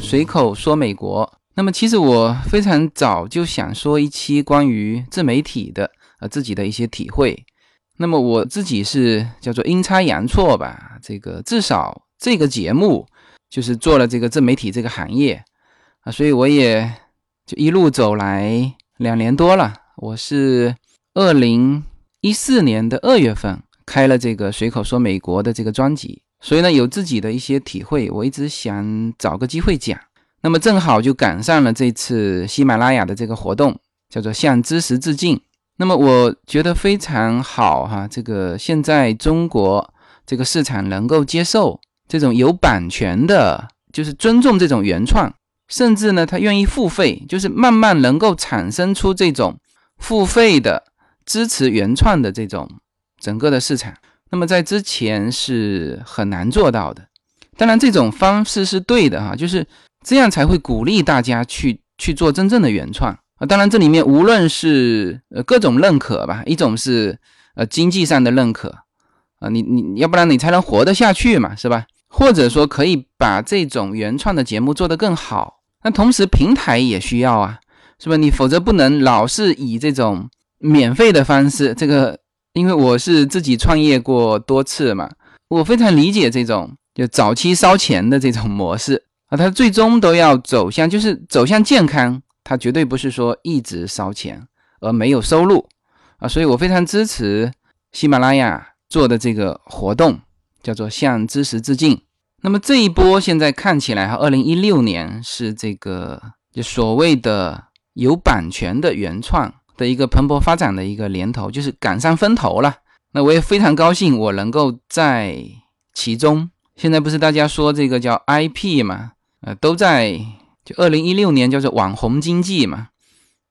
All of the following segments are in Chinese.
随口说美国。那么其实我非常早就想说一期关于自媒体的呃自己的一些体会。那么我自己是叫做阴差阳错吧，这个至少这个节目就是做了这个自媒体这个行业啊，所以我也就一路走来两年多了。我是二零一四年的二月份开了这个随口说美国的这个专辑，所以呢有自己的一些体会，我一直想找个机会讲。那么正好就赶上了这次喜马拉雅的这个活动，叫做向知识致敬。那么我觉得非常好哈，这个现在中国这个市场能够接受这种有版权的，就是尊重这种原创，甚至呢他愿意付费，就是慢慢能够产生出这种付费的支持原创的这种整个的市场。那么在之前是很难做到的。当然这种方式是对的哈，就是。这样才会鼓励大家去去做真正的原创啊！当然，这里面无论是呃各种认可吧，一种是呃经济上的认可啊，你你要不然你才能活得下去嘛，是吧？或者说可以把这种原创的节目做得更好。那同时平台也需要啊，是吧？你否则不能老是以这种免费的方式。这个因为我是自己创业过多次嘛，我非常理解这种就早期烧钱的这种模式。啊，它最终都要走向，就是走向健康，它绝对不是说一直烧钱而没有收入啊，所以我非常支持喜马拉雅做的这个活动，叫做向知识致敬。那么这一波现在看起来哈，二零一六年是这个就所谓的有版权的原创的一个蓬勃发展的一个年头，就是赶上风头了。那我也非常高兴，我能够在其中。现在不是大家说这个叫 IP 嘛？呃，都在就二零一六年叫做网红经济嘛。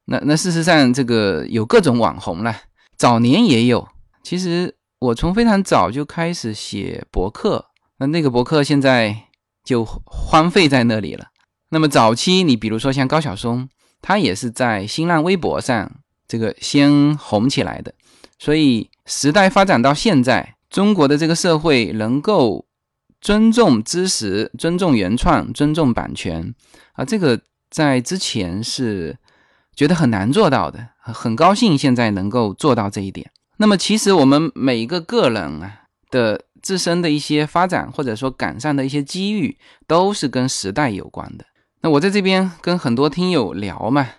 那那事实上这个有各种网红了，早年也有。其实我从非常早就开始写博客，那那个博客现在就荒废在那里了。那么早期你比如说像高晓松，他也是在新浪微博上这个先红起来的。所以时代发展到现在，中国的这个社会能够。尊重知识，尊重原创，尊重版权啊！这个在之前是觉得很难做到的，很高兴现在能够做到这一点。那么，其实我们每一个个人啊的自身的一些发展，或者说赶上的一些机遇，都是跟时代有关的。那我在这边跟很多听友聊嘛，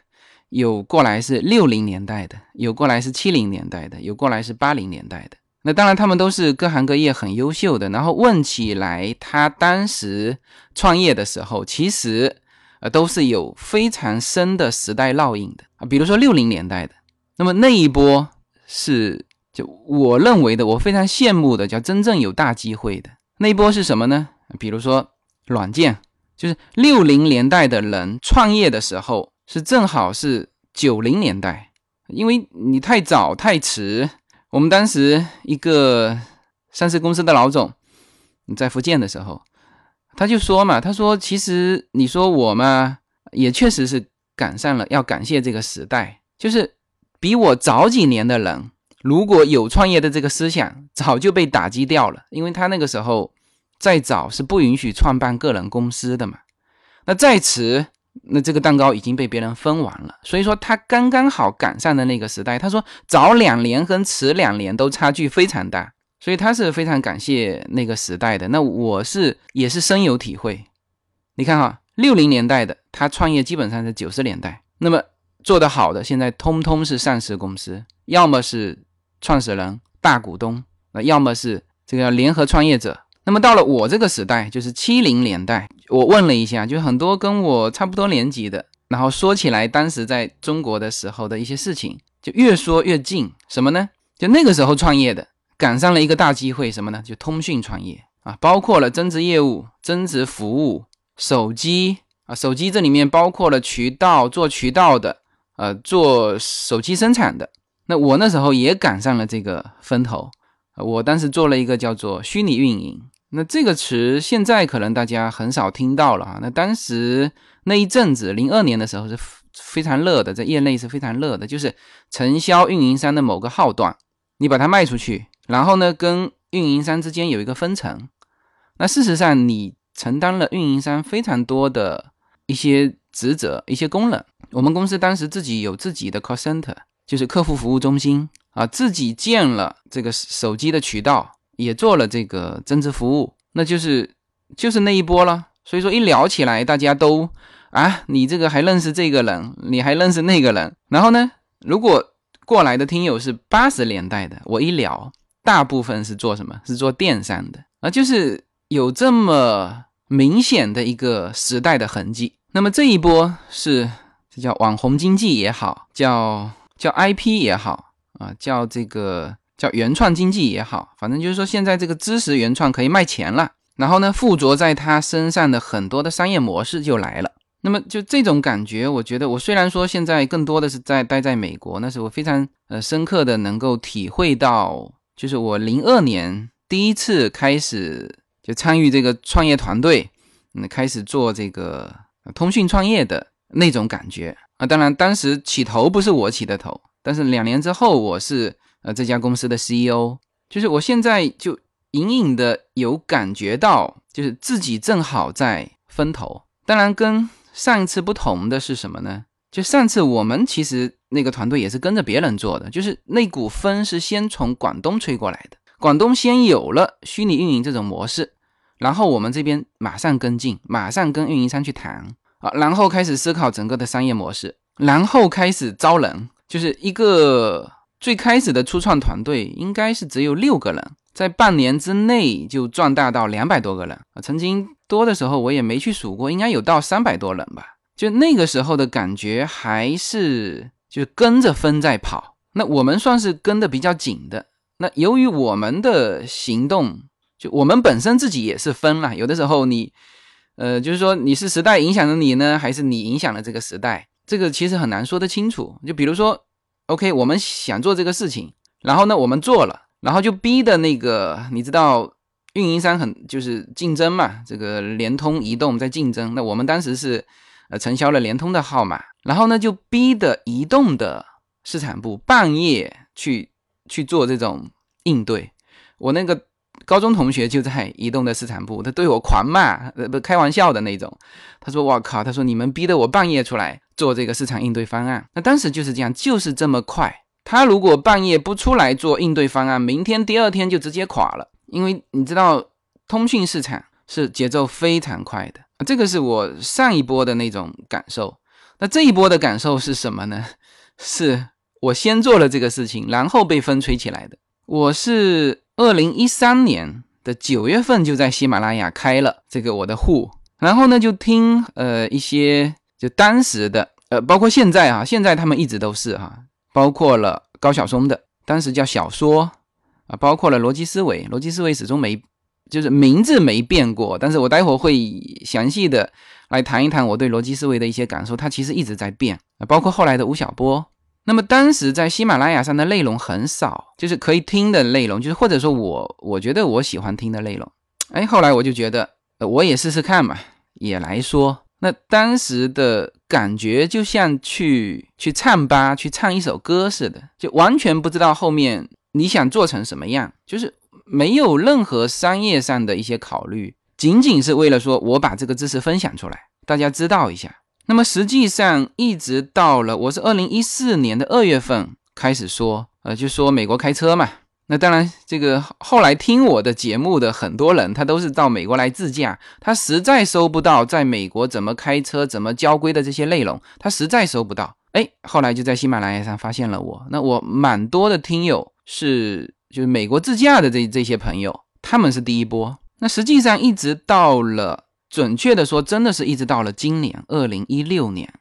有过来是六零年代的，有过来是七零年代的，有过来是八零年代的。那当然，他们都是各行各业很优秀的。然后问起来，他当时创业的时候，其实呃都是有非常深的时代烙印的啊。比如说六零年代的，那么那一波是就我认为的，我非常羡慕的，叫真正有大机会的那一波是什么呢？比如说软件，就是六零年代的人创业的时候，是正好是九零年代，因为你太早太迟。我们当时一个上市公司的老总，在福建的时候，他就说嘛，他说其实你说我嘛，也确实是赶上了，要感谢这个时代，就是比我早几年的人，如果有创业的这个思想，早就被打击掉了，因为他那个时候再早是不允许创办个人公司的嘛，那再迟。那这个蛋糕已经被别人分完了，所以说他刚刚好赶上的那个时代。他说早两年和迟两年都差距非常大，所以他是非常感谢那个时代的。那我是也是深有体会。你看哈，六零年代的他创业基本上是九十年代，那么做得好的现在通通是上市公司，要么是创始人大股东，那要么是这个联合创业者。那么到了我这个时代，就是七零年代，我问了一下，就很多跟我差不多年纪的，然后说起来当时在中国的时候的一些事情，就越说越近。什么呢？就那个时候创业的，赶上了一个大机会，什么呢？就通讯创业啊，包括了增值业务、增值服务、手机啊，手机这里面包括了渠道，做渠道的，呃，做手机生产的。那我那时候也赶上了这个风头，我当时做了一个叫做虚拟运营。那这个词现在可能大家很少听到了啊。那当时那一阵子，零二年的时候是非常热的，在业内是非常热的，就是承销运营商的某个号段，你把它卖出去，然后呢，跟运营商之间有一个分成。那事实上，你承担了运营商非常多的一些职责、一些功能。我们公司当时自己有自己的 call center，就是客户服务中心啊，自己建了这个手机的渠道，也做了这个增值服务，那就是就是那一波了。所以说一聊起来，大家都啊，你这个还认识这个人，你还认识那个人。然后呢，如果过来的听友是八十年代的，我一聊，大部分是做什么？是做电商的啊，就是有这么明显的一个时代的痕迹。那么这一波是。这叫网红经济也好，叫叫 IP 也好啊，叫这个叫原创经济也好，反正就是说现在这个知识原创可以卖钱了。然后呢，附着在他身上的很多的商业模式就来了。那么就这种感觉，我觉得我虽然说现在更多的是在待在美国，那是我非常呃深刻的能够体会到，就是我零二年第一次开始就参与这个创业团队，嗯，开始做这个通讯创业的。那种感觉啊，当然当时起头不是我起的头，但是两年之后我是呃这家公司的 CEO，就是我现在就隐隐的有感觉到，就是自己正好在分头。当然跟上一次不同的是什么呢？就上次我们其实那个团队也是跟着别人做的，就是那股风是先从广东吹过来的，广东先有了虚拟运营这种模式，然后我们这边马上跟进，马上跟运营商去谈。啊，然后开始思考整个的商业模式，然后开始招人，就是一个最开始的初创团队，应该是只有六个人，在半年之内就壮大到两百多个人啊。曾经多的时候我也没去数过，应该有到三百多人吧。就那个时候的感觉，还是就跟着风在跑。那我们算是跟的比较紧的。那由于我们的行动，就我们本身自己也是分了，有的时候你。呃，就是说你是时代影响了你呢，还是你影响了这个时代？这个其实很难说得清楚。就比如说，OK，我们想做这个事情，然后呢，我们做了，然后就逼的那个，你知道，运营商很就是竞争嘛，这个联通、移动在竞争。那我们当时是呃承销了联通的号码，然后呢就逼的移动的市场部半夜去去做这种应对。我那个。高中同学就在移动的市场部，他对我狂骂，呃，不开玩笑的那种。他说：“我靠！”他说：“你们逼得我半夜出来做这个市场应对方案。”那当时就是这样，就是这么快。他如果半夜不出来做应对方案，明天第二天就直接垮了。因为你知道，通讯市场是节奏非常快的。这个是我上一波的那种感受。那这一波的感受是什么呢？是我先做了这个事情，然后被风吹起来的。我是。二零一三年的九月份就在喜马拉雅开了这个我的户，然后呢就听呃一些就当时的呃包括现在啊，现在他们一直都是哈，包括了高晓松的，当时叫小说啊，包括了逻辑思维，逻辑思维始终没就是名字没变过，但是我待会儿会详细的来谈一谈我对逻辑思维的一些感受，它其实一直在变啊，包括后来的吴晓波。那么当时在喜马拉雅上的内容很少，就是可以听的内容，就是或者说我我觉得我喜欢听的内容。哎，后来我就觉得，我也试试看嘛，也来说。那当时的感觉就像去去唱吧，去唱一首歌似的，就完全不知道后面你想做成什么样，就是没有任何商业上的一些考虑，仅仅是为了说我把这个知识分享出来，大家知道一下。那么实际上，一直到了我是二零一四年的二月份开始说，呃，就说美国开车嘛。那当然，这个后来听我的节目的很多人，他都是到美国来自驾，他实在收不到在美国怎么开车、怎么交规的这些内容，他实在收不到。哎，后来就在喜马拉雅上发现了我。那我蛮多的听友是就是美国自驾的这这些朋友，他们是第一波。那实际上一直到了。准确的说，真的是一直到了今年二零一六年，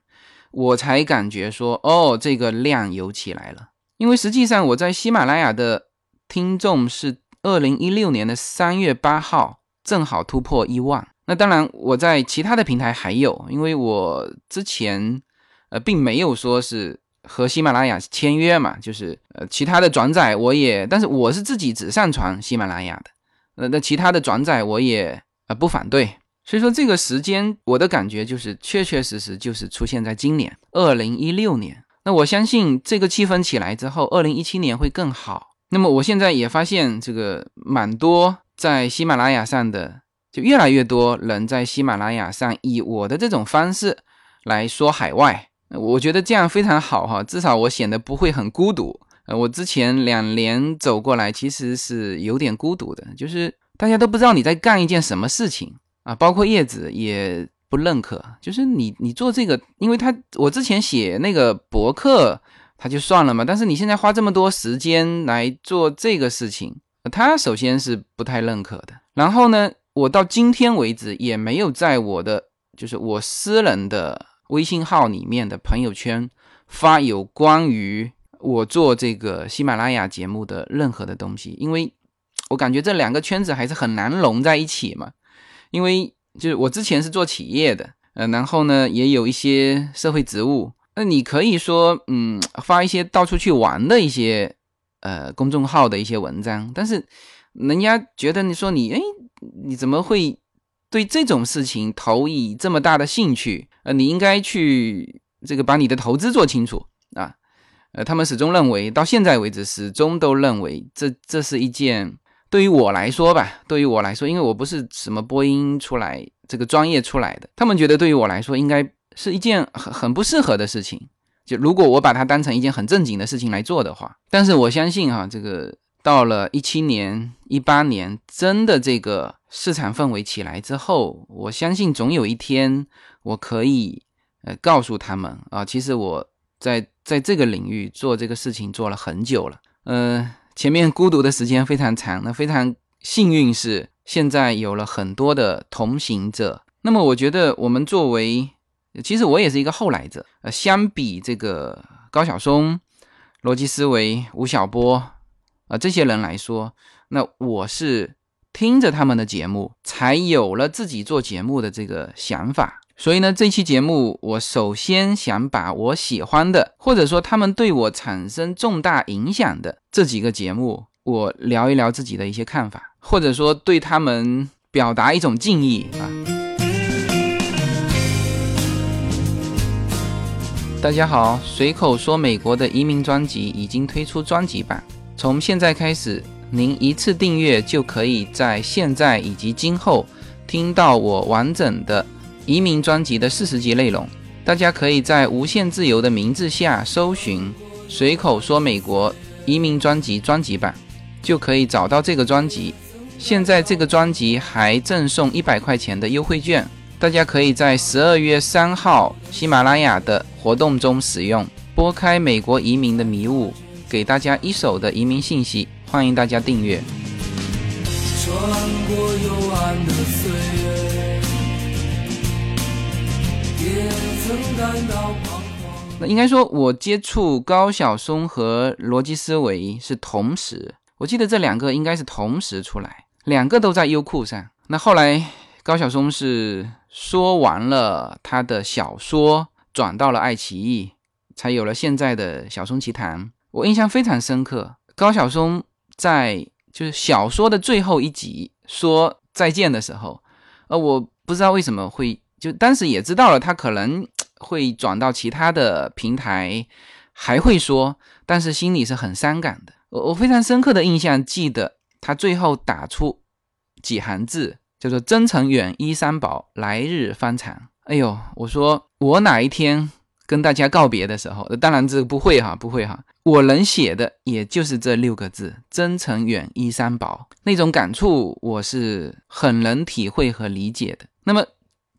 我才感觉说，哦，这个量有起来了。因为实际上我在喜马拉雅的听众是二零一六年的三月八号，正好突破一万。那当然，我在其他的平台还有，因为我之前呃并没有说是和喜马拉雅签约嘛，就是呃其他的转载我也，但是我是自己只上传喜马拉雅的，呃那其他的转载我也呃不反对。所以说这个时间，我的感觉就是确确实实就是出现在今年二零一六年。那我相信这个气氛起来之后，二零一七年会更好。那么我现在也发现，这个蛮多在喜马拉雅上的就越来越多人在喜马拉雅上以我的这种方式来说海外，我觉得这样非常好哈，至少我显得不会很孤独。呃，我之前两年走过来，其实是有点孤独的，就是大家都不知道你在干一件什么事情啊，包括叶子也不认可，就是你你做这个，因为他我之前写那个博客，他就算了嘛，但是你现在花这么多时间来做这个事情，他首先是不太认可的，然后呢？我到今天为止也没有在我的就是我私人的微信号里面的朋友圈发有关于我做这个喜马拉雅节目的任何的东西，因为我感觉这两个圈子还是很难融在一起嘛。因为就是我之前是做企业的，呃，然后呢也有一些社会职务，那你可以说嗯发一些到处去玩的一些呃公众号的一些文章，但是人家觉得你说你哎。你怎么会对这种事情投以这么大的兴趣？呃，你应该去这个把你的投资做清楚啊。呃，他们始终认为，到现在为止，始终都认为这这是一件对于我来说吧，对于我来说，因为我不是什么播音出来这个专业出来的，他们觉得对于我来说，应该是一件很很不适合的事情。就如果我把它当成一件很正经的事情来做的话，但是我相信哈，这个。到了一七年、一八年，真的这个市场氛围起来之后，我相信总有一天我可以呃告诉他们啊，其实我在在这个领域做这个事情做了很久了，嗯，前面孤独的时间非常长，那非常幸运是现在有了很多的同行者。那么我觉得我们作为，其实我也是一个后来者，呃，相比这个高晓松、逻辑思维、吴晓波。啊，这些人来说，那我是听着他们的节目，才有了自己做节目的这个想法。所以呢，这期节目我首先想把我喜欢的，或者说他们对我产生重大影响的这几个节目，我聊一聊自己的一些看法，或者说对他们表达一种敬意啊。大家好，随口说美国的移民专辑已经推出专辑版。从现在开始，您一次订阅就可以在现在以及今后听到我完整的移民专辑的四十集内容。大家可以在无限自由的名字下搜寻“随口说美国移民专辑”专辑版，就可以找到这个专辑。现在这个专辑还赠送一百块钱的优惠券，大家可以在十二月三号喜马拉雅的活动中使用，拨开美国移民的迷雾。给大家一手的移民信息，欢迎大家订阅。那应该说，我接触高晓松和逻辑思维是同时，我记得这两个应该是同时出来，两个都在优酷上。那后来高晓松是说完了他的小说，转到了爱奇艺，才有了现在的小松奇谈。我印象非常深刻，高晓松在就是小说的最后一集说再见的时候，呃，我不知道为什么会就当时也知道了他可能会转到其他的平台，还会说，但是心里是很伤感的。我我非常深刻的印象记得他最后打出几行字，叫做“真诚远，衣衫薄，来日方长”。哎呦，我说我哪一天。跟大家告别的时候，当然这不会哈，不会哈。我能写的也就是这六个字：真诚远，衣衫薄。那种感触，我是很能体会和理解的。那么，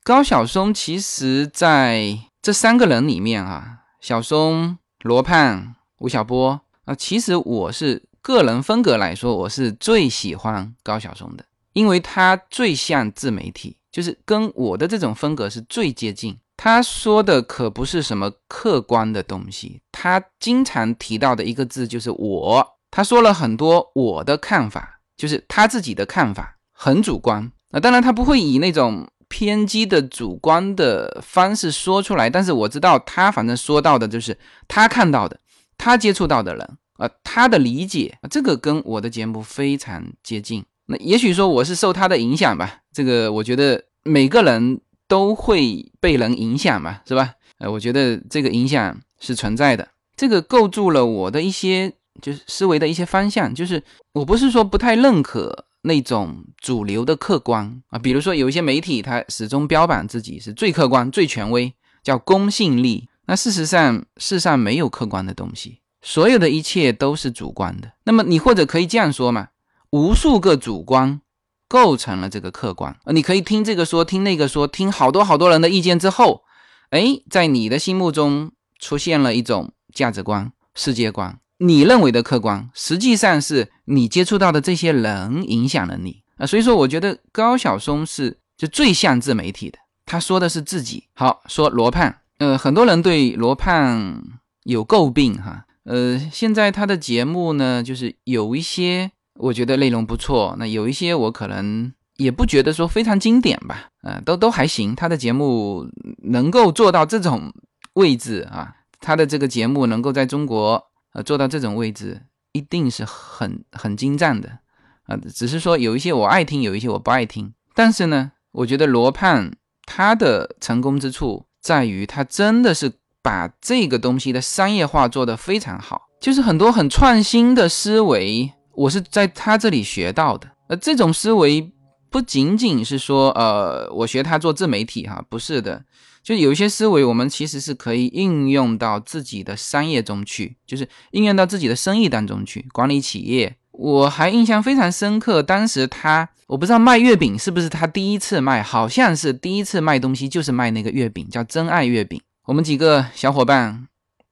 高晓松其实在这三个人里面啊，小松、罗胖、吴晓波啊，其实我是个人风格来说，我是最喜欢高晓松的，因为他最像自媒体，就是跟我的这种风格是最接近。他说的可不是什么客观的东西，他经常提到的一个字就是我。他说了很多我的看法，就是他自己的看法，很主观。那当然他不会以那种偏激的主观的方式说出来，但是我知道他反正说到的就是他看到的，他接触到的人，呃，他的理解，这个跟我的节目非常接近。那也许说我是受他的影响吧，这个我觉得每个人。都会被人影响嘛，是吧？呃，我觉得这个影响是存在的，这个构筑了我的一些就是思维的一些方向。就是我不是说不太认可那种主流的客观啊，比如说有一些媒体，它始终标榜自己是最客观、最权威，叫公信力。那事实上，世上没有客观的东西，所有的一切都是主观的。那么你或者可以这样说嘛，无数个主观构成了这个客观。你可以听这个说，听那个说，听好多好多人的意见之后，哎，在你的心目中出现了一种价值观、世界观。你认为的客观，实际上是你接触到的这些人影响了你啊。所以说，我觉得高晓松是就最像自媒体的。他说的是自己。好，说罗胖。呃，很多人对罗胖有诟病哈。呃，现在他的节目呢，就是有一些我觉得内容不错，那有一些我可能也不觉得说非常经典吧。呃，都都还行。他的节目能够做到这种位置啊，他的这个节目能够在中国呃做到这种位置，一定是很很精湛的啊。只是说有一些我爱听，有一些我不爱听。但是呢，我觉得罗胖他的成功之处。在于他真的是把这个东西的商业化做得非常好，就是很多很创新的思维，我是在他这里学到的。呃，这种思维不仅仅是说，呃，我学他做自媒体哈，不是的，就有一些思维我们其实是可以应用到自己的商业中去，就是应用到自己的生意当中去，管理企业。我还印象非常深刻，当时他我不知道卖月饼是不是他第一次卖，好像是第一次卖东西就是卖那个月饼，叫真爱月饼。我们几个小伙伴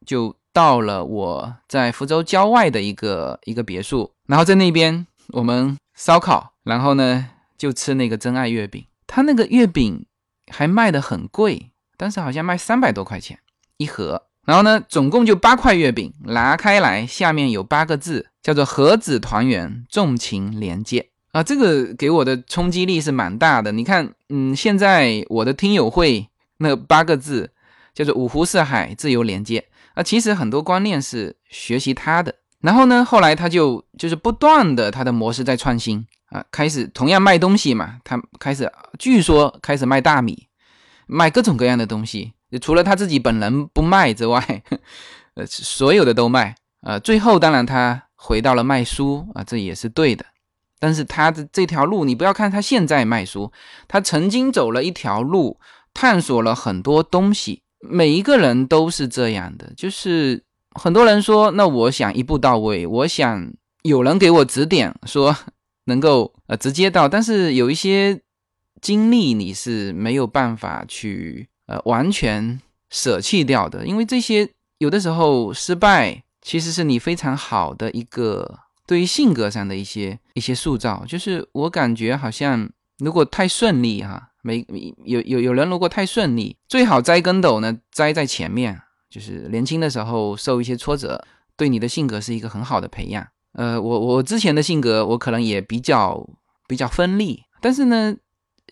就到了我在福州郊外的一个一个别墅，然后在那边我们烧烤，然后呢就吃那个真爱月饼。他那个月饼还卖的很贵，当时好像卖三百多块钱一盒。然后呢，总共就八块月饼，拿开来，下面有八个字，叫做“盒子团圆，重情连接”啊，这个给我的冲击力是蛮大的。你看，嗯，现在我的听友会那八个字叫做“五湖四海，自由连接”啊，其实很多观念是学习他的。然后呢，后来他就就是不断的他的模式在创新啊，开始同样卖东西嘛，他开始据说开始卖大米，卖各种各样的东西。除了他自己本人不卖之外，呃，所有的都卖。呃，最后当然他回到了卖书啊，这也是对的。但是他的这条路，你不要看他现在卖书，他曾经走了一条路，探索了很多东西。每一个人都是这样的，就是很多人说，那我想一步到位，我想有人给我指点，说能够呃直接到。但是有一些经历你是没有办法去。呃，完全舍弃掉的，因为这些有的时候失败其实是你非常好的一个对于性格上的一些一些塑造。就是我感觉好像如果太顺利哈，没有有有人如果太顺利，最好栽跟斗呢，栽在前面，就是年轻的时候受一些挫折，对你的性格是一个很好的培养。呃，我我之前的性格我可能也比较比较锋利，但是呢，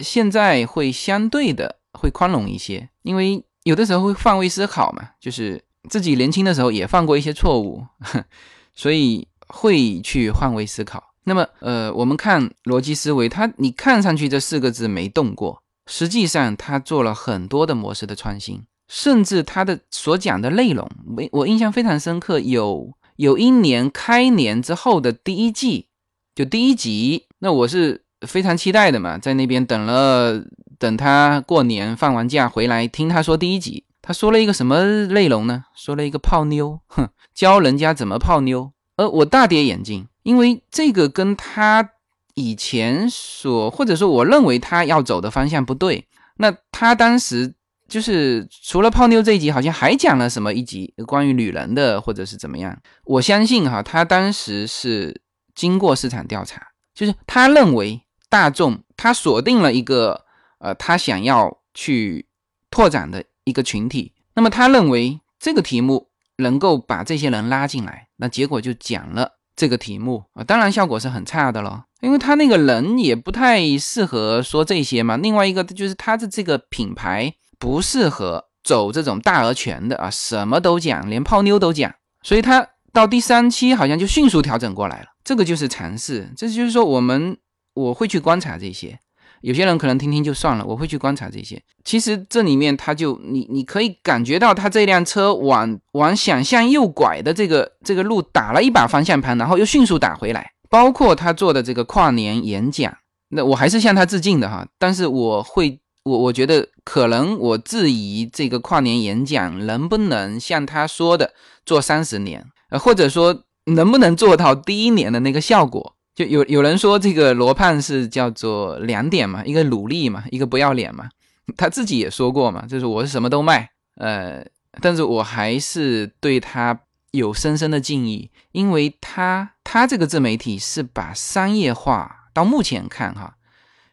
现在会相对的。会宽容一些，因为有的时候会换位思考嘛，就是自己年轻的时候也犯过一些错误，所以会去换位思考。那么，呃，我们看逻辑思维，它你看上去这四个字没动过，实际上它做了很多的模式的创新，甚至它的所讲的内容，我我印象非常深刻。有有一年开年之后的第一季，就第一集，那我是非常期待的嘛，在那边等了。等他过年放完假回来听他说第一集，他说了一个什么内容呢？说了一个泡妞，哼，教人家怎么泡妞。呃，我大跌眼镜，因为这个跟他以前所或者说我认为他要走的方向不对。那他当时就是除了泡妞这一集，好像还讲了什么一集关于女人的，或者是怎么样？我相信哈，他当时是经过市场调查，就是他认为大众他锁定了一个。呃，他想要去拓展的一个群体，那么他认为这个题目能够把这些人拉进来，那结果就讲了这个题目啊，当然效果是很差的了，因为他那个人也不太适合说这些嘛。另外一个就是他的这个品牌不适合走这种大而全的啊，什么都讲，连泡妞都讲，所以他到第三期好像就迅速调整过来了。这个就是尝试，这就是说我们我会去观察这些。有些人可能听听就算了，我会去观察这些。其实这里面他就你你可以感觉到他这辆车往往想向右拐的这个这个路打了一把方向盘，然后又迅速打回来。包括他做的这个跨年演讲，那我还是向他致敬的哈。但是我会，我我觉得可能我质疑这个跨年演讲能不能像他说的做三十年，呃，或者说能不能做到第一年的那个效果。就有有人说这个罗胖是叫做两点嘛，一个努力嘛，一个不要脸嘛。他自己也说过嘛，就是我是什么都卖，呃，但是我还是对他有深深的敬意，因为他他这个自媒体是把商业化到目前看哈，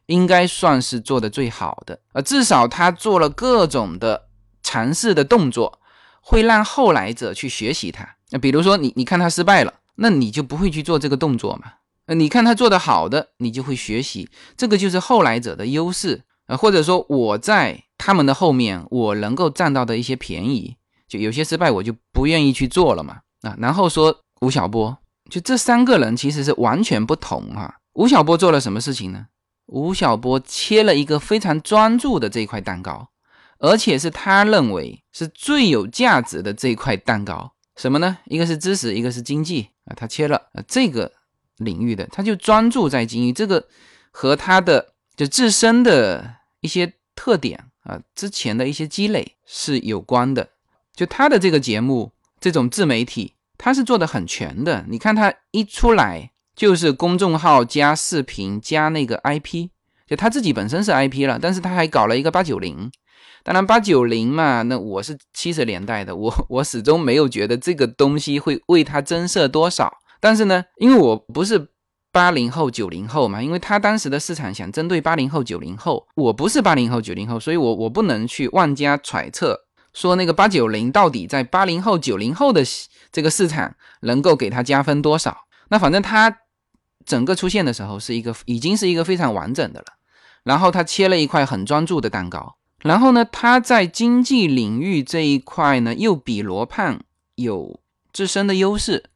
应该算是做的最好的，呃，至少他做了各种的尝试的动作，会让后来者去学习他。那比如说你你看他失败了，那你就不会去做这个动作嘛。呃，你看他做的好的，你就会学习，这个就是后来者的优势呃，或者说我在他们的后面，我能够占到的一些便宜，就有些失败我就不愿意去做了嘛啊。然后说吴晓波，就这三个人其实是完全不同啊。吴晓波做了什么事情呢？吴晓波切了一个非常专注的这一块蛋糕，而且是他认为是最有价值的这一块蛋糕，什么呢？一个是知识，一个是经济啊，他切了啊这个。领域的，他就专注在经营这个，和他的就自身的一些特点啊，之前的一些积累是有关的。就他的这个节目，这种自媒体，他是做的很全的。你看他一出来就是公众号加视频加那个 IP，就他自己本身是 IP 了，但是他还搞了一个八九零。当然八九零嘛，那我是七十年代的，我我始终没有觉得这个东西会为他增色多少。但是呢，因为我不是八零后、九零后嘛，因为他当时的市场想针对八零后、九零后，我不是八零后、九零后，所以我我不能去妄加揣测，说那个八九零到底在八零后、九零后的这个市场能够给他加分多少。那反正他整个出现的时候是一个已经是一个非常完整的了，然后他切了一块很专注的蛋糕，然后呢，他在经济领域这一块呢又比罗胖有自身的优势。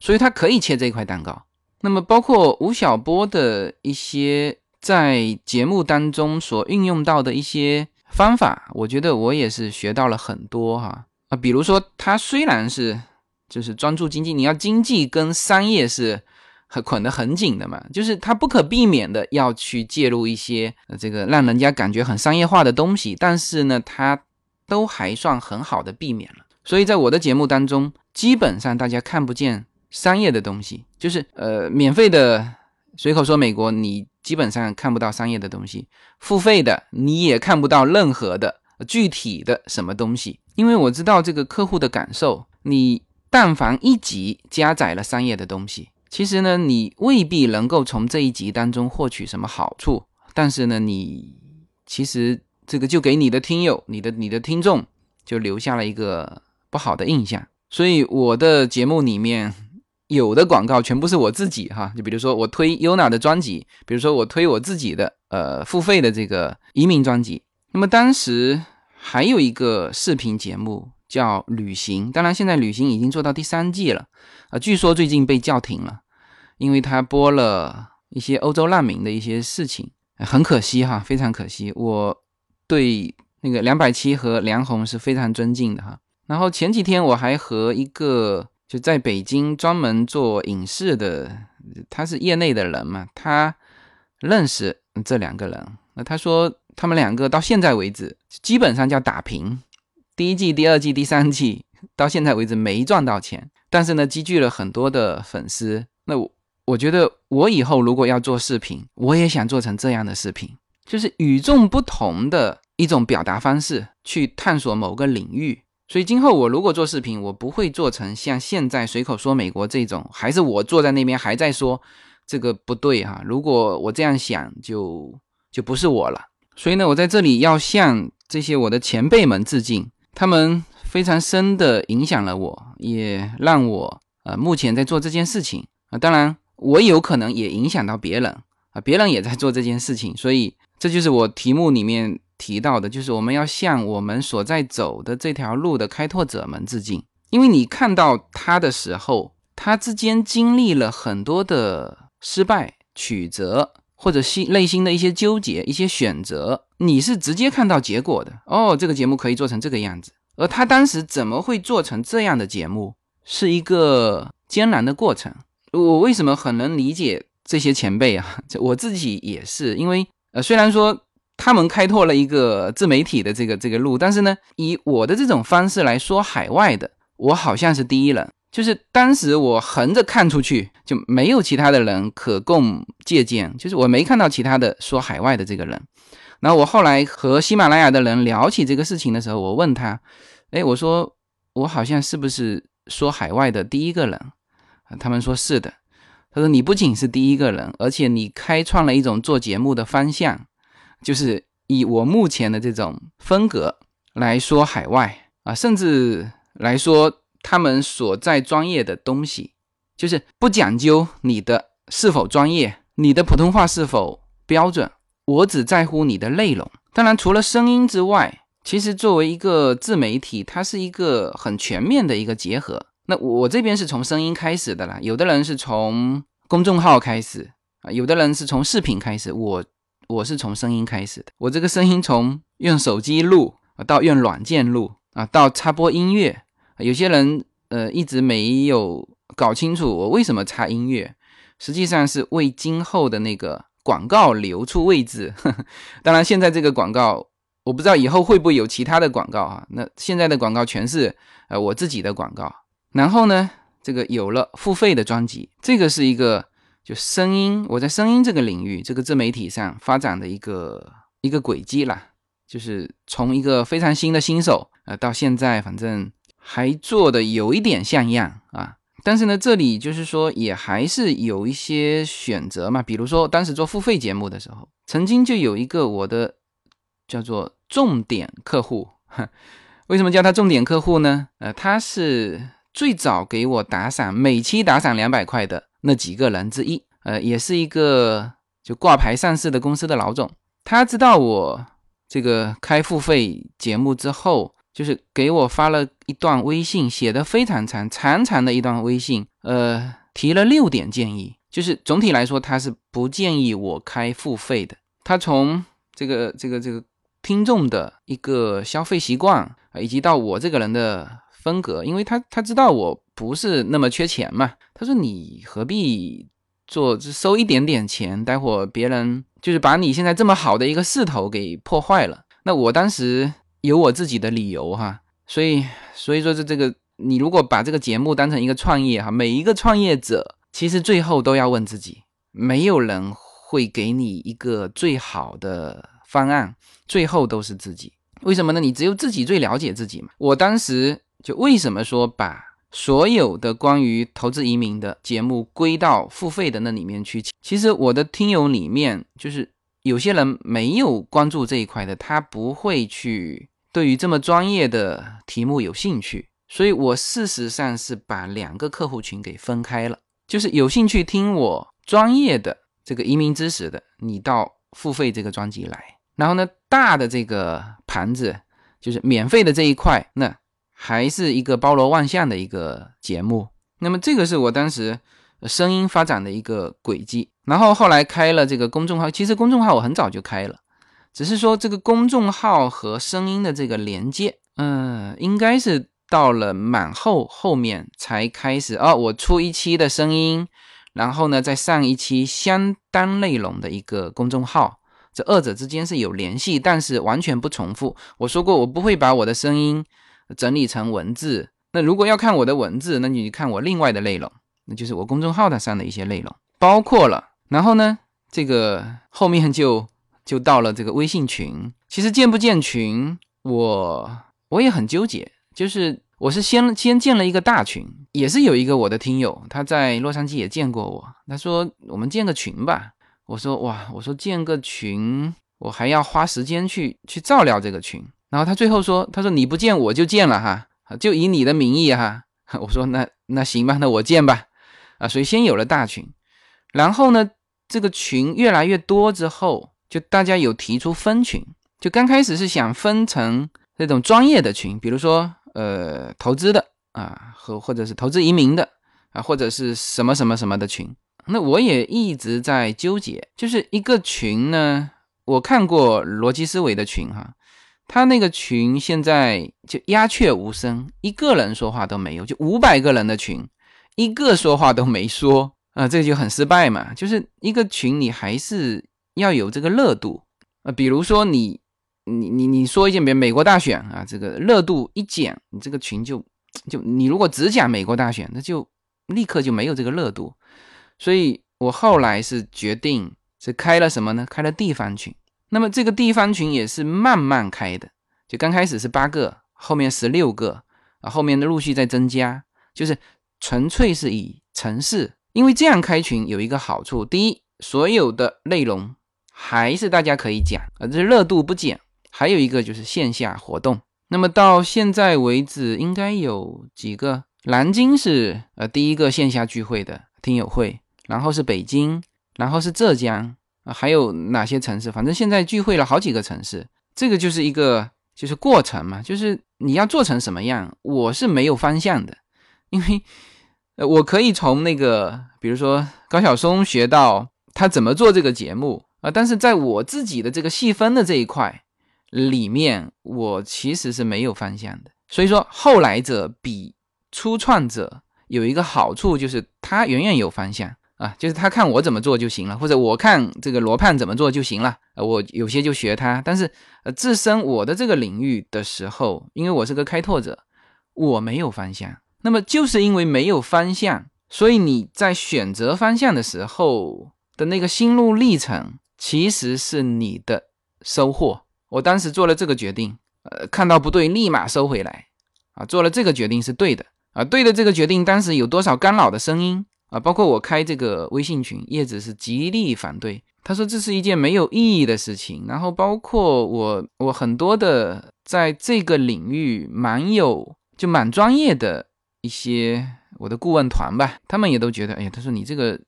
所以他可以切这一块蛋糕。那么，包括吴晓波的一些在节目当中所运用到的一些方法，我觉得我也是学到了很多哈啊。比如说，他虽然是就是专注经济，你要经济跟商业是很捆得很紧的嘛，就是他不可避免的要去介入一些这个让人家感觉很商业化的东西，但是呢，他都还算很好的避免了。所以在我的节目当中，基本上大家看不见。商业的东西就是呃免费的，随口说美国，你基本上看不到商业的东西；付费的你也看不到任何的具体的什么东西。因为我知道这个客户的感受，你但凡一集加载了商业的东西，其实呢你未必能够从这一集当中获取什么好处，但是呢你其实这个就给你的听友、你的你的听众就留下了一个不好的印象。所以我的节目里面。有的广告全部是我自己哈，就比如说我推 Yuna 的专辑，比如说我推我自己的呃付费的这个移民专辑。那么当时还有一个视频节目叫《旅行》，当然现在《旅行》已经做到第三季了，啊，据说最近被叫停了，因为他播了一些欧洲难民的一些事情，很可惜哈，非常可惜。我对那个梁百七和梁红是非常尊敬的哈。然后前几天我还和一个。就在北京专门做影视的，他是业内的人嘛，他认识这两个人。那他说他们两个到现在为止基本上叫打平，第一季、第二季、第三季到现在为止没赚到钱，但是呢积聚了很多的粉丝。那我我觉得我以后如果要做视频，我也想做成这样的视频，就是与众不同的一种表达方式，去探索某个领域。所以今后我如果做视频，我不会做成像现在随口说美国这种，还是我坐在那边还在说这个不对哈。如果我这样想，就就不是我了。所以呢，我在这里要向这些我的前辈们致敬，他们非常深的影响了我，也让我呃目前在做这件事情啊。当然，我有可能也影响到别人啊，别人也在做这件事情。所以这就是我题目里面。提到的就是我们要向我们所在走的这条路的开拓者们致敬，因为你看到他的时候，他之间经历了很多的失败、曲折，或者心内心的一些纠结、一些选择，你是直接看到结果的。哦，这个节目可以做成这个样子，而他当时怎么会做成这样的节目，是一个艰难的过程。我为什么很能理解这些前辈啊？这我自己也是，因为呃，虽然说他们开拓了一个自媒体的这个这个路，但是呢，以我的这种方式来说海外的，我好像是第一人。就是当时我横着看出去，就没有其他的人可供借鉴，就是我没看到其他的说海外的这个人。然后我后来和喜马拉雅的人聊起这个事情的时候，我问他，哎，我说我好像是不是说海外的第一个人？他们说是的，他说你不仅是第一个人，而且你开创了一种做节目的方向，就是以我目前的这种风格来说海外啊，甚至来说他们所在专业的东西，就是不讲究你的是否专业，你的普通话是否标准，我只在乎你的内容。当然，除了声音之外，其实作为一个自媒体，它是一个很全面的一个结合。那我这边是从声音开始的啦，有的人是从公众号开始啊，有的人是从视频开始，我我是从声音开始的。我这个声音从用手机录啊，到用软件录啊，到插播音乐。有些人呃一直没有搞清楚我为什么插音乐，实际上是为今后的那个广告留出位置。呵 呵当然，现在这个广告我不知道以后会不会有其他的广告啊。那现在的广告全是呃我自己的广告。然后呢，这个有了付费的专辑，这个是一个就声音，我在声音这个领域，这个自媒体上发展的一个一个轨迹啦，就是从一个非常新的新手啊，到现在反正还做的有一点像样啊。但是呢，这里就是说也还是有一些选择嘛，比如说当时做付费节目的时候，曾经就有一个我的叫做重点客户，为什么叫他重点客户呢？呃，他是。最早给我打赏，每期打赏两百块的那几个人之一，呃，也是一个就挂牌上市的公司的老总。他知道我这个开付费节目之后，就是给我发了一段微信，写的非常长，长长的一段微信，呃，提了六点建议。就是总体来说，他是不建议我开付费的。他从这个这个这个听众的一个消费习惯，以及到我这个人的。风格，因为他他知道我不是那么缺钱嘛，他说你何必做收一点点钱，待会儿别人就是把你现在这么好的一个势头给破坏了。那我当时有我自己的理由哈，所以所以说这这个你如果把这个节目当成一个创业哈，每一个创业者其实最后都要问自己，没有人会给你一个最好的方案，最后都是自己。为什么呢？你只有自己最了解自己嘛。我当时。就为什么说把所有的关于投资移民的节目归到付费的那里面去？其实我的听友里面，就是有些人没有关注这一块的，他不会去对于这么专业的题目有兴趣。所以我事实上是把两个客户群给分开了，就是有兴趣听我专业的这个移民知识的，你到付费这个专辑来。然后呢，大的这个盘子就是免费的这一块，那。还是一个包罗万象的一个节目，那么这个是我当时声音发展的一个轨迹。然后后来开了这个公众号，其实公众号我很早就开了，只是说这个公众号和声音的这个连接，嗯，应该是到了满后后面才开始哦。我出一期的声音，然后呢再上一期相当内容的一个公众号，这二者之间是有联系，但是完全不重复。我说过，我不会把我的声音。整理成文字，那如果要看我的文字，那你看我另外的内容，那就是我公众号的上的一些内容，包括了。然后呢，这个后面就就到了这个微信群。其实建不建群，我我也很纠结。就是我是先先建了一个大群，也是有一个我的听友，他在洛杉矶也见过我，他说我们建个群吧。我说哇，我说建个群，我还要花时间去去照料这个群。然后他最后说：“他说你不见我就见了哈，就以你的名义哈。”我说：“那那行吧，那我见吧。”啊，所以先有了大群，然后呢，这个群越来越多之后，就大家有提出分群。就刚开始是想分成那种专业的群，比如说呃投资的啊，和或者是投资移民的啊，或者是什么什么什么的群。那我也一直在纠结，就是一个群呢，我看过逻辑思维的群哈。他那个群现在就鸦雀无声，一个人说话都没有，就五百个人的群，一个说话都没说。啊，这就很失败嘛。就是一个群，你还是要有这个热度啊。比如说你你你你说一件，比如美国大选啊，这个热度一减，你这个群就就你如果只讲美国大选，那就立刻就没有这个热度。所以我后来是决定是开了什么呢？开了地方群。那么这个地方群也是慢慢开的，就刚开始是八个，后面十六个啊，后面的陆续在增加，就是纯粹是以城市，因为这样开群有一个好处，第一，所有的内容还是大家可以讲啊，这热度不减；还有一个就是线下活动。那么到现在为止，应该有几个？南京是呃第一个线下聚会的听友会，然后是北京，然后是浙江。啊，还有哪些城市？反正现在聚会了好几个城市，这个就是一个就是过程嘛，就是你要做成什么样，我是没有方向的，因为呃，我可以从那个比如说高晓松学到他怎么做这个节目啊，但是在我自己的这个细分的这一块里面，我其实是没有方向的。所以说，后来者比初创者有一个好处，就是他远远有方向。啊，就是他看我怎么做就行了，或者我看这个罗胖怎么做就行了。我有些就学他，但是呃，自身我的这个领域的时候，因为我是个开拓者，我没有方向。那么就是因为没有方向，所以你在选择方向的时候的那个心路历程，其实是你的收获。我当时做了这个决定，呃，看到不对立马收回来，啊，做了这个决定是对的，啊，对的这个决定，当时有多少干扰的声音？啊，包括我开这个微信群，叶子是极力反对。他说这是一件没有意义的事情。然后包括我，我很多的在这个领域蛮有就蛮专业的一些我的顾问团吧，他们也都觉得，哎呀，他说你这个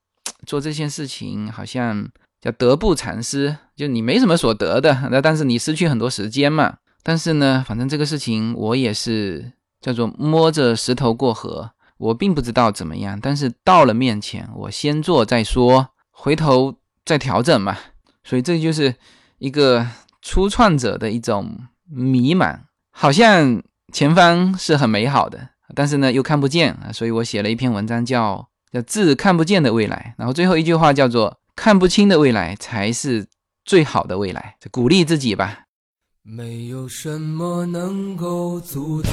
做这件事情好像叫得不偿失，就你没什么所得的，那但是你失去很多时间嘛。但是呢，反正这个事情我也是叫做摸着石头过河。我并不知道怎么样，但是到了面前，我先做再说，回头再调整嘛。所以这就是一个初创者的一种迷茫，好像前方是很美好的，但是呢又看不见啊。所以我写了一篇文章，叫叫字看不见的未来，然后最后一句话叫做看不清的未来才是最好的未来，鼓励自己吧。没有什么能够阻挡。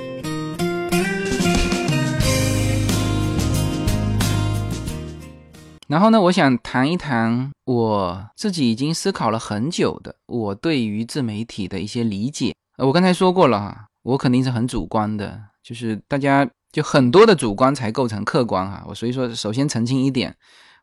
然后呢，我想谈一谈我自己已经思考了很久的我对于自媒体的一些理解。呃，我刚才说过了哈，我肯定是很主观的，就是大家就很多的主观才构成客观哈。我所以说，首先澄清一点，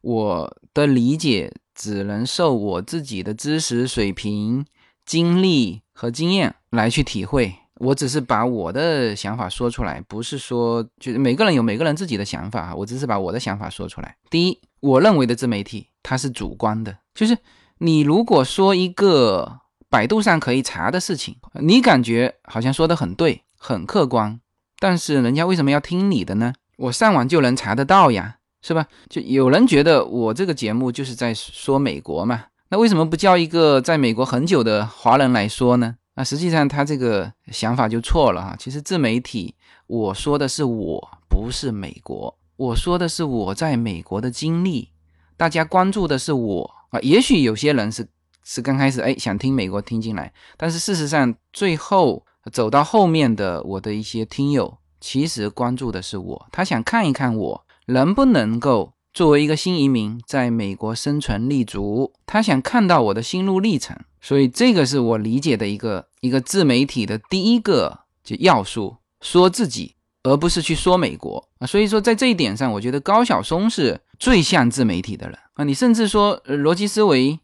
我的理解只能受我自己的知识水平、经历和经验来去体会。我只是把我的想法说出来，不是说就是每个人有每个人自己的想法哈我只是把我的想法说出来。第一，我认为的自媒体它是主观的，就是你如果说一个百度上可以查的事情，你感觉好像说的很对，很客观，但是人家为什么要听你的呢？我上网就能查得到呀，是吧？就有人觉得我这个节目就是在说美国嘛，那为什么不叫一个在美国很久的华人来说呢？那实际上他这个想法就错了哈。其实自媒体，我说的是我，不是美国。我说的是我在美国的经历，大家关注的是我啊。也许有些人是是刚开始哎想听美国听进来，但是事实上最后走到后面的我的一些听友，其实关注的是我，他想看一看我能不能够作为一个新移民在美国生存立足，他想看到我的心路历程。所以这个是我理解的一个一个自媒体的第一个就要素，说自己。而不是去说美国啊，所以说在这一点上，我觉得高晓松是最像自媒体的人啊。你甚至说逻辑思维，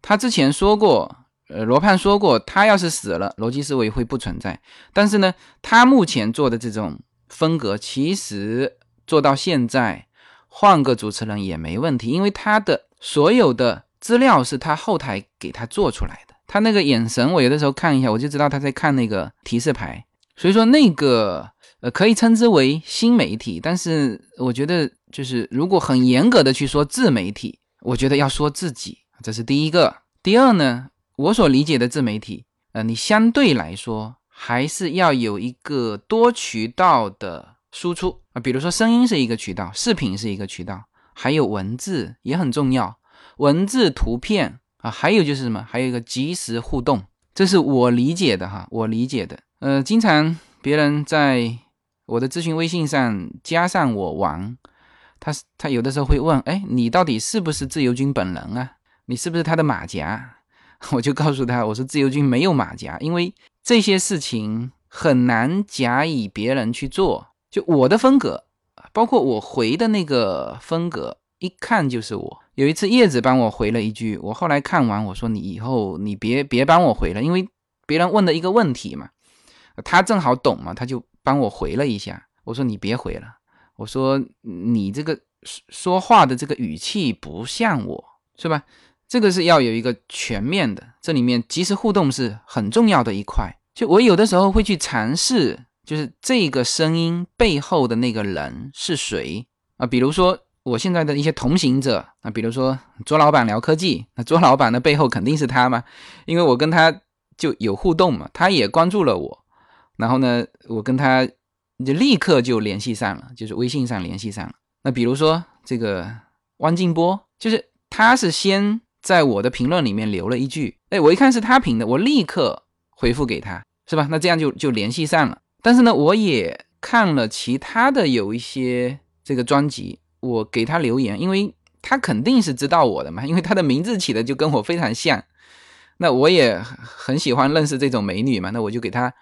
他之前说过，呃，罗胖说过，他要是死了，逻辑思维会不存在。但是呢，他目前做的这种风格，其实做到现在，换个主持人也没问题，因为他的所有的资料是他后台给他做出来的。他那个眼神，我有的时候看一下，我就知道他在看那个提示牌。所以说那个。呃，可以称之为新媒体，但是我觉得，就是如果很严格的去说自媒体，我觉得要说自己，这是第一个。第二呢，我所理解的自媒体，呃，你相对来说还是要有一个多渠道的输出啊，比如说声音是一个渠道，视频是一个渠道，还有文字也很重要，文字、图片啊，还有就是什么，还有一个即时互动，这是我理解的哈，我理解的。呃，经常别人在。我的咨询微信上加上我玩，他他有的时候会问，哎，你到底是不是自由军本人啊？你是不是他的马甲？我就告诉他，我说自由军没有马甲，因为这些事情很难假以别人去做。就我的风格，包括我回的那个风格，一看就是我。有一次叶子帮我回了一句，我后来看完，我说你以后你别别帮我回了，因为别人问的一个问题嘛，他正好懂嘛，他就。帮我回了一下，我说你别回了，我说你这个说话的这个语气不像我，是吧？这个是要有一个全面的，这里面即时互动是很重要的一块。就我有的时候会去尝试，就是这个声音背后的那个人是谁啊？比如说我现在的一些同行者啊，比如说卓老板聊科技，那卓老板的背后肯定是他嘛，因为我跟他就有互动嘛，他也关注了我。然后呢，我跟他就立刻就联系上了，就是微信上联系上了。那比如说这个汪静波，就是他是先在我的评论里面留了一句，哎，我一看是他评的，我立刻回复给他，是吧？那这样就就联系上了。但是呢，我也看了其他的有一些这个专辑，我给他留言，因为他肯定是知道我的嘛，因为他的名字起的就跟我非常像。那我也很喜欢认识这种美女嘛，那我就给他。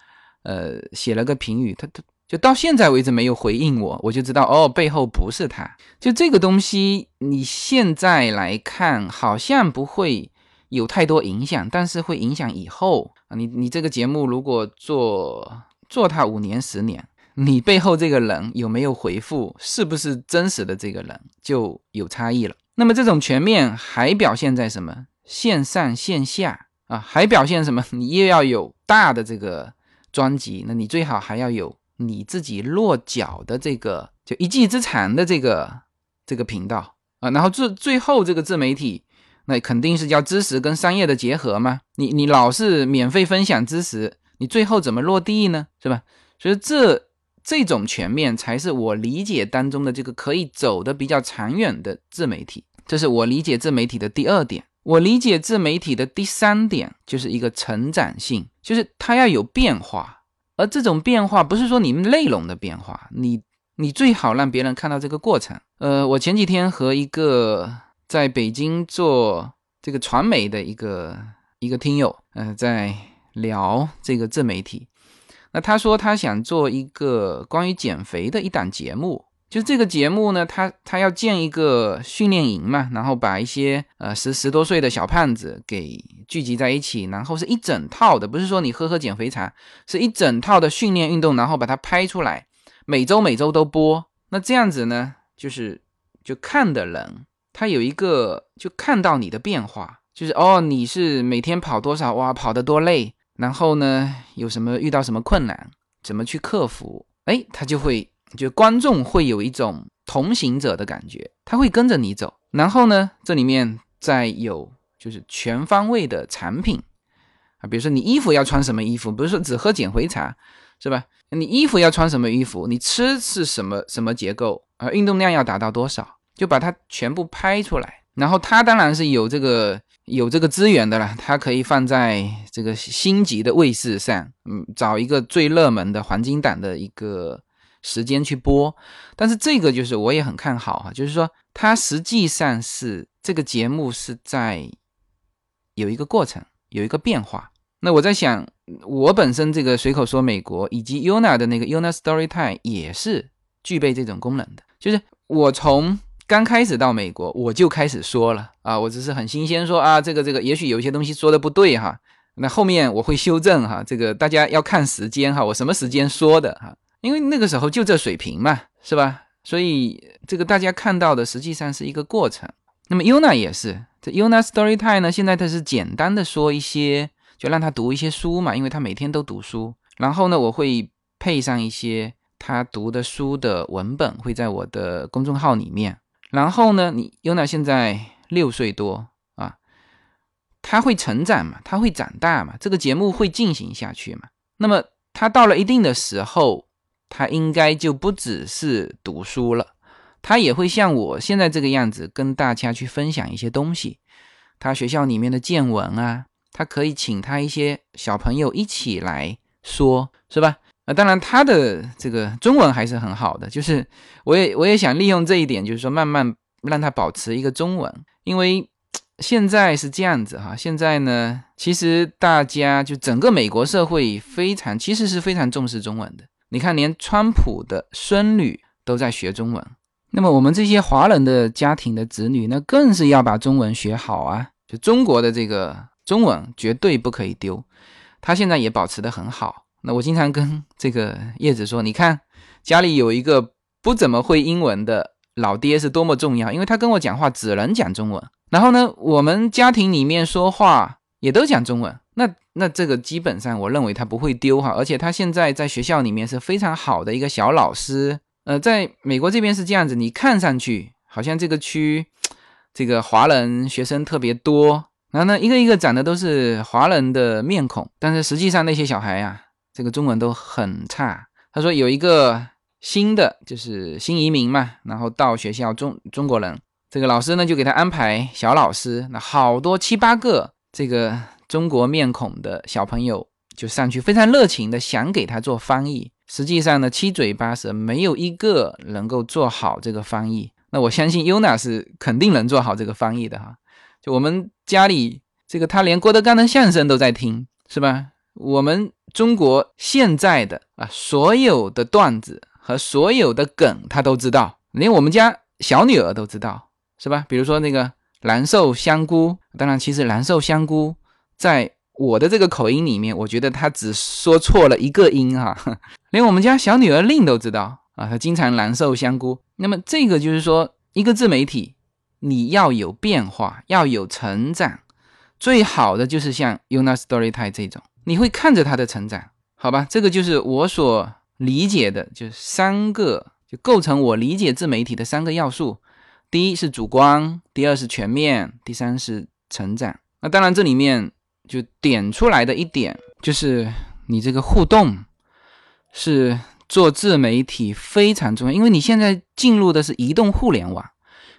呃，写了个评语，他他就到现在为止没有回应我，我就知道哦，背后不是他。就这个东西，你现在来看好像不会有太多影响，但是会影响以后啊。你你这个节目如果做做它五年十年，你背后这个人有没有回复，是不是真实的这个人就有差异了。那么这种全面还表现在什么？线上线下啊，还表现什么？你又要有大的这个。专辑，那你最好还要有你自己落脚的这个，就一技之长的这个这个频道啊。然后最最后这个自媒体，那肯定是叫知识跟商业的结合嘛。你你老是免费分享知识，你最后怎么落地呢？是吧？所以这这种全面才是我理解当中的这个可以走的比较长远的自媒体。这是我理解自媒体的第二点。我理解自媒体的第三点就是一个成长性，就是它要有变化，而这种变化不是说你们内容的变化，你你最好让别人看到这个过程。呃，我前几天和一个在北京做这个传媒的一个一个听友，呃，在聊这个自媒体，那他说他想做一个关于减肥的一档节目。就这个节目呢，他他要建一个训练营嘛，然后把一些呃十十多岁的小胖子给聚集在一起，然后是一整套的，不是说你喝喝减肥茶，是一整套的训练运动，然后把它拍出来，每周每周都播。那这样子呢，就是就看的人他有一个就看到你的变化，就是哦你是每天跑多少哇，跑得多累，然后呢有什么遇到什么困难，怎么去克服，哎他就会。就观众会有一种同行者的感觉，他会跟着你走。然后呢，这里面再有就是全方位的产品啊，比如说你衣服要穿什么衣服，不是说只喝减肥茶，是吧？你衣服要穿什么衣服，你吃是什么什么结构啊？运动量要达到多少，就把它全部拍出来。然后他当然是有这个有这个资源的了，他可以放在这个星级的卫视上，嗯，找一个最热门的黄金档的一个。时间去播。但是这个就是我也很看好哈，就是说它实际上是这个节目是在有一个过程，有一个变化。那我在想，我本身这个随口说美国以及 UNA 的那个 UNA Story Time 也是具备这种功能的，就是我从刚开始到美国我就开始说了啊，我只是很新鲜说啊，这个这个也许有一些东西说的不对哈。那后面我会修正哈，这个大家要看时间哈，我什么时间说的哈？因为那个时候就这水平嘛，是吧？所以这个大家看到的实际上是一个过程。那么 Yuna 也是，这 Yuna Story Time 呢，现在它是简单的说一些，就让他读一些书嘛，因为他每天都读书。然后呢，我会配上一些他读的书的文本，会在我的公众号里面。然后呢，你 Yuna 现在六岁多啊。他会成长嘛？他会长大嘛？这个节目会进行下去嘛？那么他到了一定的时候，他应该就不只是读书了，他也会像我现在这个样子，跟大家去分享一些东西。他学校里面的见闻啊，他可以请他一些小朋友一起来说，是吧？那当然，他的这个中文还是很好的，就是我也我也想利用这一点，就是说慢慢让他保持一个中文，因为。现在是这样子哈，现在呢，其实大家就整个美国社会非常，其实是非常重视中文的。你看，连川普的孙女都在学中文，那么我们这些华人的家庭的子女，那更是要把中文学好啊！就中国的这个中文绝对不可以丢，他现在也保持得很好。那我经常跟这个叶子说，你看家里有一个不怎么会英文的老爹是多么重要，因为他跟我讲话只能讲中文。然后呢，我们家庭里面说话也都讲中文，那那这个基本上我认为他不会丢哈，而且他现在在学校里面是非常好的一个小老师。呃，在美国这边是这样子，你看上去好像这个区这个华人学生特别多，然后呢一个一个长得都是华人的面孔，但是实际上那些小孩呀，这个中文都很差。他说有一个新的就是新移民嘛，然后到学校中中国人。这个老师呢，就给他安排小老师，那好多七八个这个中国面孔的小朋友就上去，非常热情的想给他做翻译。实际上呢，七嘴八舌，没有一个能够做好这个翻译。那我相信 Yuna 是肯定能做好这个翻译的哈。就我们家里这个，他连郭德纲的相声都在听，是吧？我们中国现在的啊，所有的段子和所有的梗他都知道，连我们家小女儿都知道。是吧？比如说那个蓝瘦香菇，当然，其实蓝瘦香菇在我的这个口音里面，我觉得他只说错了一个音哈。连我们家小女儿令都知道啊，她经常蓝瘦香菇。那么这个就是说，一个自媒体你要有变化，要有成长，最好的就是像 Una Storytime 这种，你会看着他的成长，好吧？这个就是我所理解的，就是三个就构成我理解自媒体的三个要素。第一是主观，第二是全面，第三是成长。那当然，这里面就点出来的一点就是，你这个互动是做自媒体非常重要，因为你现在进入的是移动互联网，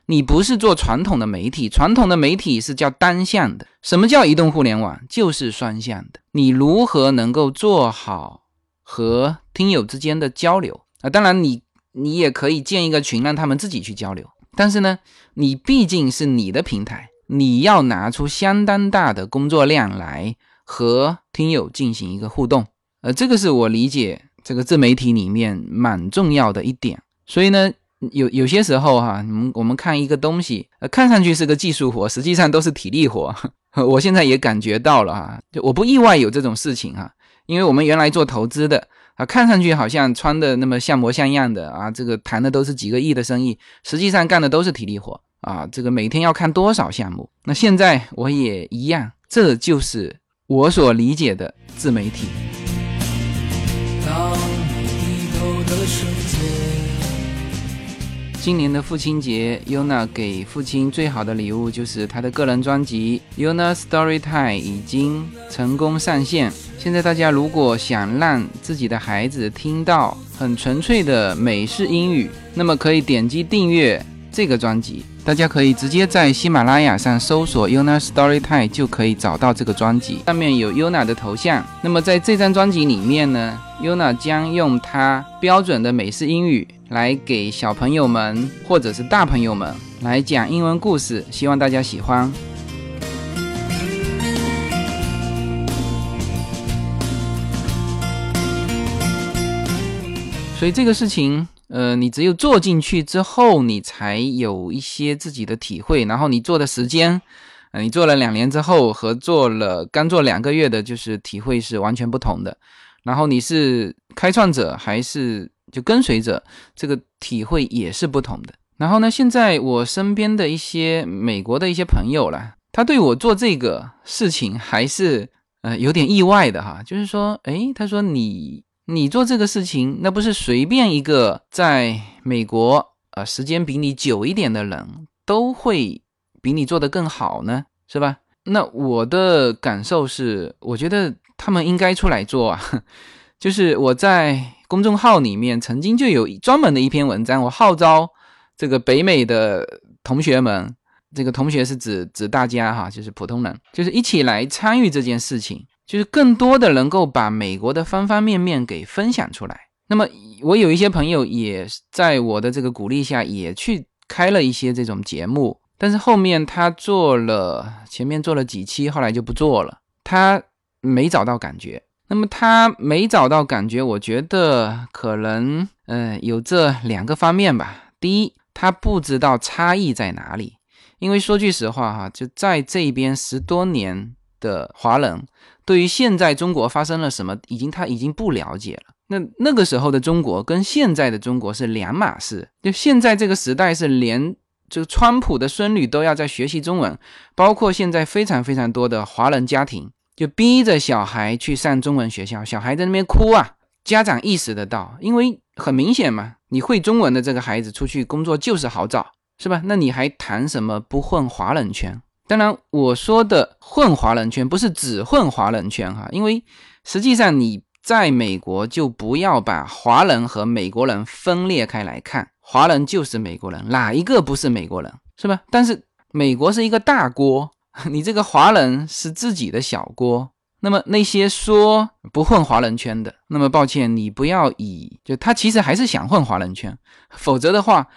你不是做传统的媒体。传统的媒体是叫单向的，什么叫移动互联网？就是双向的。你如何能够做好和听友之间的交流啊？当然，你你也可以建一个群，让他们自己去交流。但是呢，你毕竟是你的平台，你要拿出相当大的工作量来和听友进行一个互动，呃，这个是我理解这个自媒体里面蛮重要的一点。所以呢，有有些时候哈，我们我们看一个东西，呃，看上去是个技术活，实际上都是体力活。我现在也感觉到了哈，就我不意外有这种事情哈，因为我们原来做投资的。啊，看上去好像穿的那么像模像样的啊，这个谈的都是几个亿的生意，实际上干的都是体力活啊。这个每天要看多少项目？那现在我也一样，这就是我所理解的自媒体。今年的父亲节，Yuna 给父亲最好的礼物就是他的个人专辑《Yuna Story Time》已经成功上线。现在大家如果想让自己的孩子听到很纯粹的美式英语，那么可以点击订阅这个专辑。大家可以直接在喜马拉雅上搜索 Yuna Storytime 就可以找到这个专辑，上面有 Yuna 的头像。那么在这张专辑里面呢，Yuna 将用它标准的美式英语来给小朋友们或者是大朋友们来讲英文故事，希望大家喜欢。所以这个事情。呃，你只有做进去之后，你才有一些自己的体会。然后你做的时间，呃，你做了两年之后和做了刚做两个月的，就是体会是完全不同的。然后你是开创者还是就跟随者，这个体会也是不同的。然后呢，现在我身边的一些美国的一些朋友了，他对我做这个事情还是呃有点意外的哈，就是说，诶，他说你。你做这个事情，那不是随便一个在美国呃时间比你久一点的人都会比你做得更好呢，是吧？那我的感受是，我觉得他们应该出来做啊。就是我在公众号里面曾经就有专门的一篇文章，我号召这个北美的同学们，这个同学是指指大家哈，就是普通人，就是一起来参与这件事情。就是更多的能够把美国的方方面面给分享出来。那么我有一些朋友也在我的这个鼓励下，也去开了一些这种节目。但是后面他做了前面做了几期，后来就不做了。他没找到感觉。那么他没找到感觉，我觉得可能呃有这两个方面吧。第一，他不知道差异在哪里。因为说句实话哈，就在这边十多年的华人。对于现在中国发生了什么，已经他已经不了解了。那那个时候的中国跟现在的中国是两码事。就现在这个时代是连这个川普的孙女都要在学习中文，包括现在非常非常多的华人家庭就逼着小孩去上中文学校，小孩在那边哭啊，家长意识得到，因为很明显嘛，你会中文的这个孩子出去工作就是好找，是吧？那你还谈什么不混华人圈？当然，我说的混华人圈不是只混华人圈哈，因为实际上你在美国就不要把华人和美国人分裂开来看，华人就是美国人，哪一个不是美国人，是吧？但是美国是一个大锅，你这个华人是自己的小锅。那么那些说不混华人圈的，那么抱歉，你不要以就他其实还是想混华人圈，否则的话，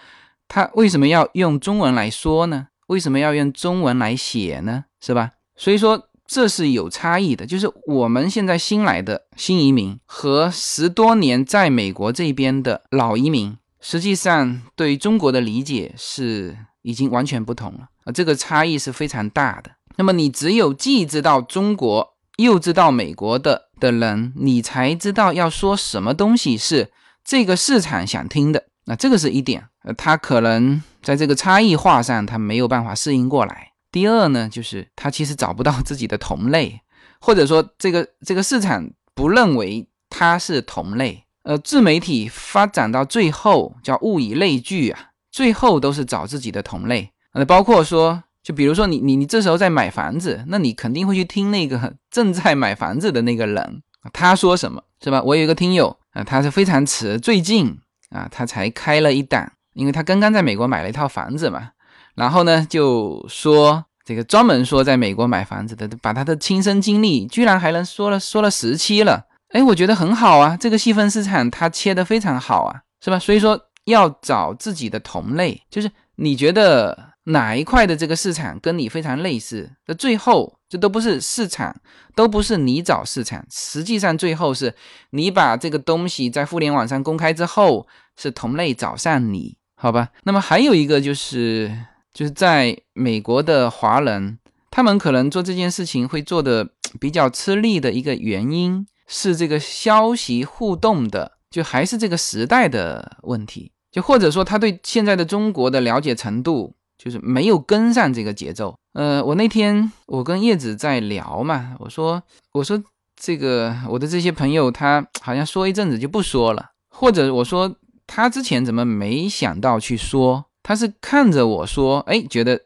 他为什么要用中文来说呢？为什么要用中文来写呢？是吧？所以说这是有差异的。就是我们现在新来的新移民和十多年在美国这边的老移民，实际上对中国的理解是已经完全不同了啊！这个差异是非常大的。那么你只有既知道中国又知道美国的的人，你才知道要说什么东西是这个市场想听的。那这个是一点，呃，他可能。在这个差异化上，他没有办法适应过来。第二呢，就是他其实找不到自己的同类，或者说这个这个市场不认为他是同类。呃，自媒体发展到最后叫物以类聚啊，最后都是找自己的同类。呃，包括说，就比如说你你你这时候在买房子，那你肯定会去听那个 正在买房子的那个人他说什么是吧？我有一个听友啊，他是非常迟，最近啊，他才开了一档。因为他刚刚在美国买了一套房子嘛，然后呢，就说这个专门说在美国买房子的，把他的亲身经历居然还能说了说了十期了，哎，我觉得很好啊，这个细分市场他切得非常好啊，是吧？所以说要找自己的同类，就是你觉得哪一块的这个市场跟你非常类似，那最后这都不是市场，都不是你找市场，实际上最后是你把这个东西在互联网上公开之后，是同类找上你。好吧，那么还有一个就是，就是在美国的华人，他们可能做这件事情会做的比较吃力的一个原因是这个消息互动的，就还是这个时代的问题，就或者说他对现在的中国的了解程度就是没有跟上这个节奏。呃，我那天我跟叶子在聊嘛，我说我说这个我的这些朋友他好像说一阵子就不说了，或者我说。他之前怎么没想到去说？他是看着我说，哎，觉得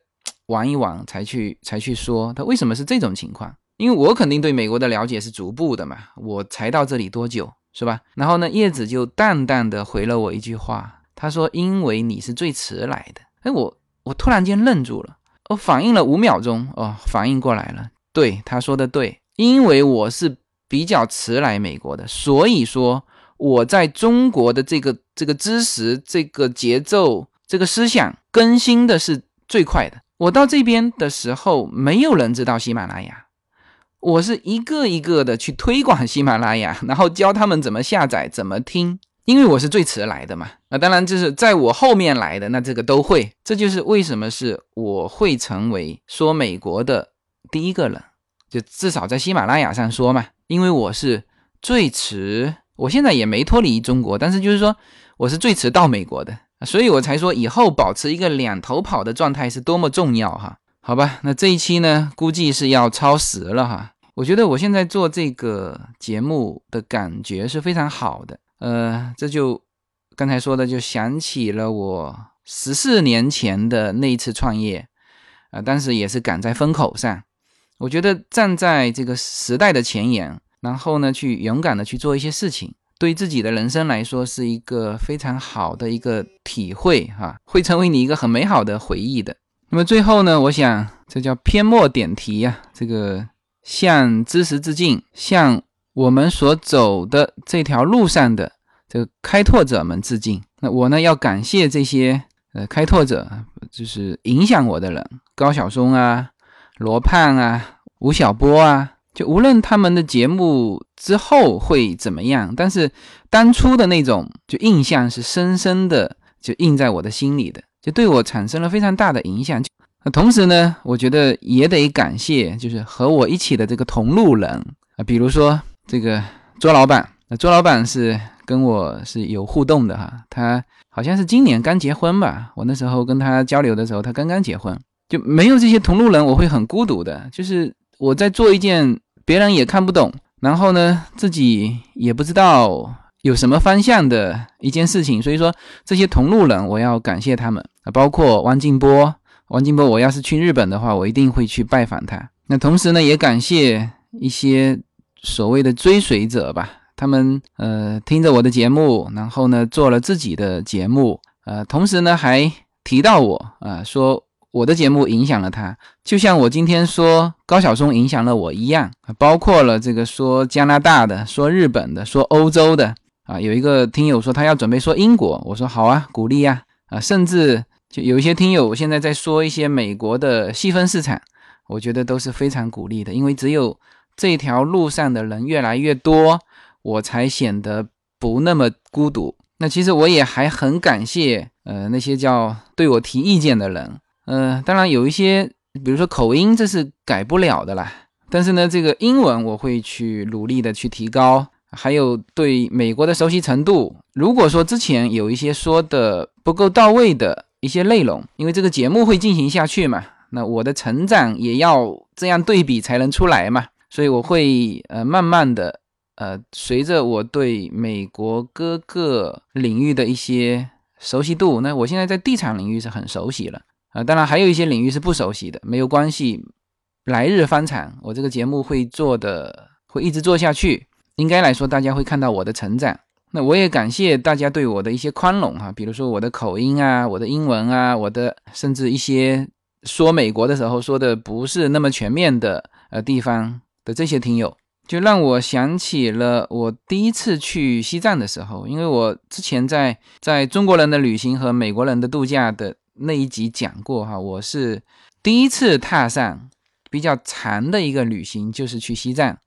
玩一玩才去才去说。他为什么是这种情况？因为我肯定对美国的了解是逐步的嘛，我才到这里多久，是吧？然后呢，叶子就淡淡的回了我一句话，他说：“因为你是最迟来的。”哎，我我突然间愣住了，我反应了五秒钟，哦，反应过来了，对，他说的对，因为我是比较迟来美国的，所以说我在中国的这个这个知识、这个节奏、这个思想更新的是最快的。我到这边的时候，没有人知道喜马拉雅。我是一个一个的去推广喜马拉雅，然后教他们怎么下载、怎么听，因为我是最迟来的嘛。那当然就是在我后面来的，那这个都会。这就是为什么是我会成为说美国的第一个人，就至少在喜马拉雅上说嘛，因为我是最迟。我现在也没脱离中国，但是就是说我是最迟到美国的，所以我才说以后保持一个两头跑的状态是多么重要哈。好吧，那这一期呢，估计是要超时了哈。我觉得我现在做这个节目的感觉是非常好的，呃，这就刚才说的，就想起了我十四年前的那一次创业，啊，当时也是赶在风口上。我觉得站在这个时代的前沿，然后呢，去勇敢的去做一些事情，对自己的人生来说是一个非常好的一个体会哈，会成为你一个很美好的回忆的。那么最后呢，我想这叫篇末点题呀，这个向知识致敬，向我们所走的这条路上的这个开拓者们致敬。那我呢要感谢这些呃开拓者，就是影响我的人，高晓松啊、罗胖啊、吴晓波啊，就无论他们的节目之后会怎么样，但是当初的那种就印象是深深的就印在我的心里的。就对我产生了非常大的影响。同时呢，我觉得也得感谢，就是和我一起的这个同路人啊，比如说这个卓老板。那卓老板是跟我是有互动的哈，他好像是今年刚结婚吧。我那时候跟他交流的时候，他刚刚结婚，就没有这些同路人，我会很孤独的。就是我在做一件别人也看不懂，然后呢自己也不知道。有什么方向的一件事情，所以说这些同路人，我要感谢他们啊，包括王静波。王静波，我要是去日本的话，我一定会去拜访他。那同时呢，也感谢一些所谓的追随者吧，他们呃听着我的节目，然后呢做了自己的节目，呃，同时呢还提到我啊，说我的节目影响了他，就像我今天说高晓松影响了我一样，包括了这个说加拿大的，说日本的，说欧洲的。啊，有一个听友说他要准备说英国，我说好啊，鼓励呀，啊，甚至就有一些听友现在在说一些美国的细分市场，我觉得都是非常鼓励的，因为只有这条路上的人越来越多，我才显得不那么孤独。那其实我也还很感谢，呃，那些叫对我提意见的人，呃，当然有一些，比如说口音，这是改不了的啦，但是呢，这个英文我会去努力的去提高。还有对美国的熟悉程度，如果说之前有一些说的不够到位的一些内容，因为这个节目会进行下去嘛，那我的成长也要这样对比才能出来嘛，所以我会呃慢慢的呃随着我对美国各个领域的一些熟悉度，那我现在在地产领域是很熟悉了啊，当然还有一些领域是不熟悉的，没有关系，来日方长，我这个节目会做的会一直做下去。应该来说，大家会看到我的成长。那我也感谢大家对我的一些宽容哈，比如说我的口音啊，我的英文啊，我的甚至一些说美国的时候说的不是那么全面的呃地方的这些听友，就让我想起了我第一次去西藏的时候，因为我之前在在中国人的旅行和美国人的度假的那一集讲过哈，我是第一次踏上比较长的一个旅行，就是去西藏。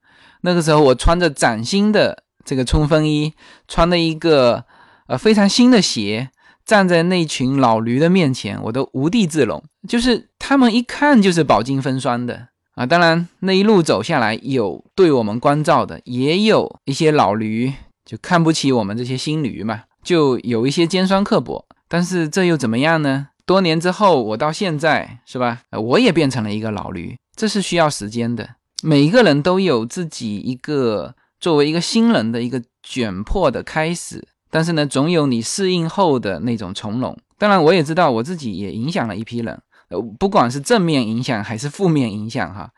那个时候，我穿着崭新的这个冲锋衣，穿了一个呃非常新的鞋，站在那群老驴的面前，我都无地自容。就是他们一看就是饱经风霜的啊。当然，那一路走下来，有对我们关照的，也有一些老驴就看不起我们这些新驴嘛，就有一些尖酸刻薄。但是这又怎么样呢？多年之后，我到现在是吧？我也变成了一个老驴，这是需要时间的。每一个人都有自己一个作为一个新人的一个卷破的开始，但是呢，总有你适应后的那种从容。当然，我也知道我自己也影响了一批人，呃，不管是正面影响还是负面影响，哈，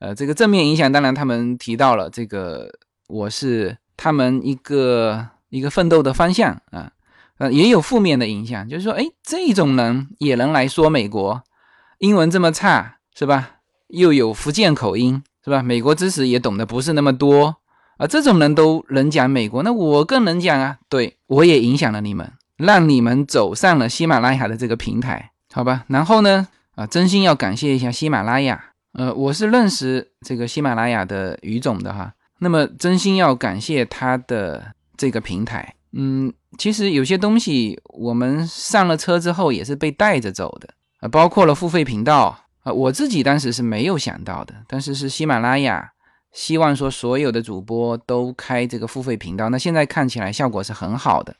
呃，这个正面影响，当然他们提到了这个我是他们一个一个奋斗的方向啊，呃，也有负面的影响，就是说，哎，这种人也能来说美国，英文这么差，是吧？又有福建口音，是吧？美国知识也懂得不是那么多啊，这种人都能讲美国，那我更能讲啊。对我也影响了你们，让你们走上了喜马拉雅的这个平台，好吧？然后呢，啊，真心要感谢一下喜马拉雅，呃，我是认识这个喜马拉雅的于总的哈，那么真心要感谢他的这个平台，嗯。其实有些东西我们上了车之后也是被带着走的啊，包括了付费频道啊，我自己当时是没有想到的，但是是喜马拉雅希望说所有的主播都开这个付费频道，那现在看起来效果是很好的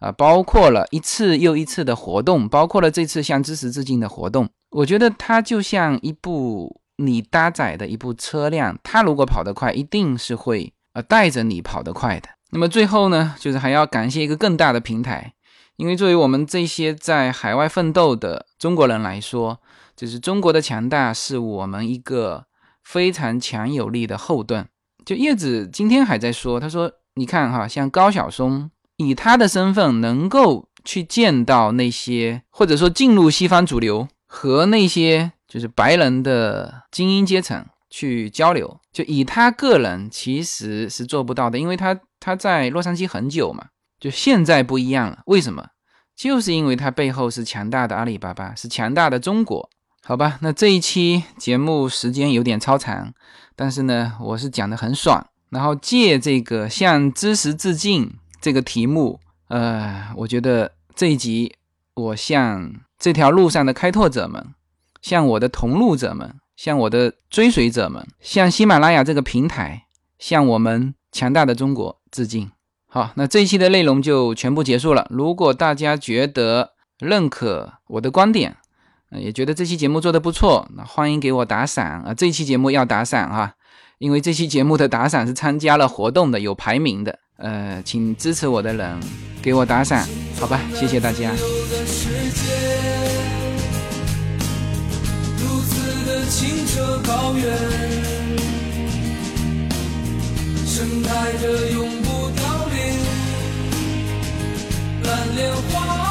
啊，包括了一次又一次的活动，包括了这次向知识致敬的活动，我觉得它就像一部你搭载的一部车辆，它如果跑得快，一定是会呃带着你跑得快的。那么最后呢，就是还要感谢一个更大的平台，因为作为我们这些在海外奋斗的中国人来说，就是中国的强大是我们一个非常强有力的后盾。就叶子今天还在说，他说：“你看哈，像高晓松以他的身份能够去见到那些，或者说进入西方主流和那些就是白人的精英阶层。”去交流，就以他个人其实是做不到的，因为他他在洛杉矶很久嘛，就现在不一样了。为什么？就是因为他背后是强大的阿里巴巴，是强大的中国，好吧？那这一期节目时间有点超长，但是呢，我是讲的很爽。然后借这个向知识致敬这个题目，呃，我觉得这一集我向这条路上的开拓者们，向我的同路者们。向我的追随者们，向喜马拉雅这个平台，向我们强大的中国致敬。好，那这一期的内容就全部结束了。如果大家觉得认可我的观点，也觉得这期节目做的不错，那欢迎给我打赏啊！这期节目要打赏啊，因为这期节目的打赏是参加了活动的，有排名的。呃，请支持我的人给我打赏，好吧？谢谢大家。清澈高原，盛开着永不凋零蓝莲花。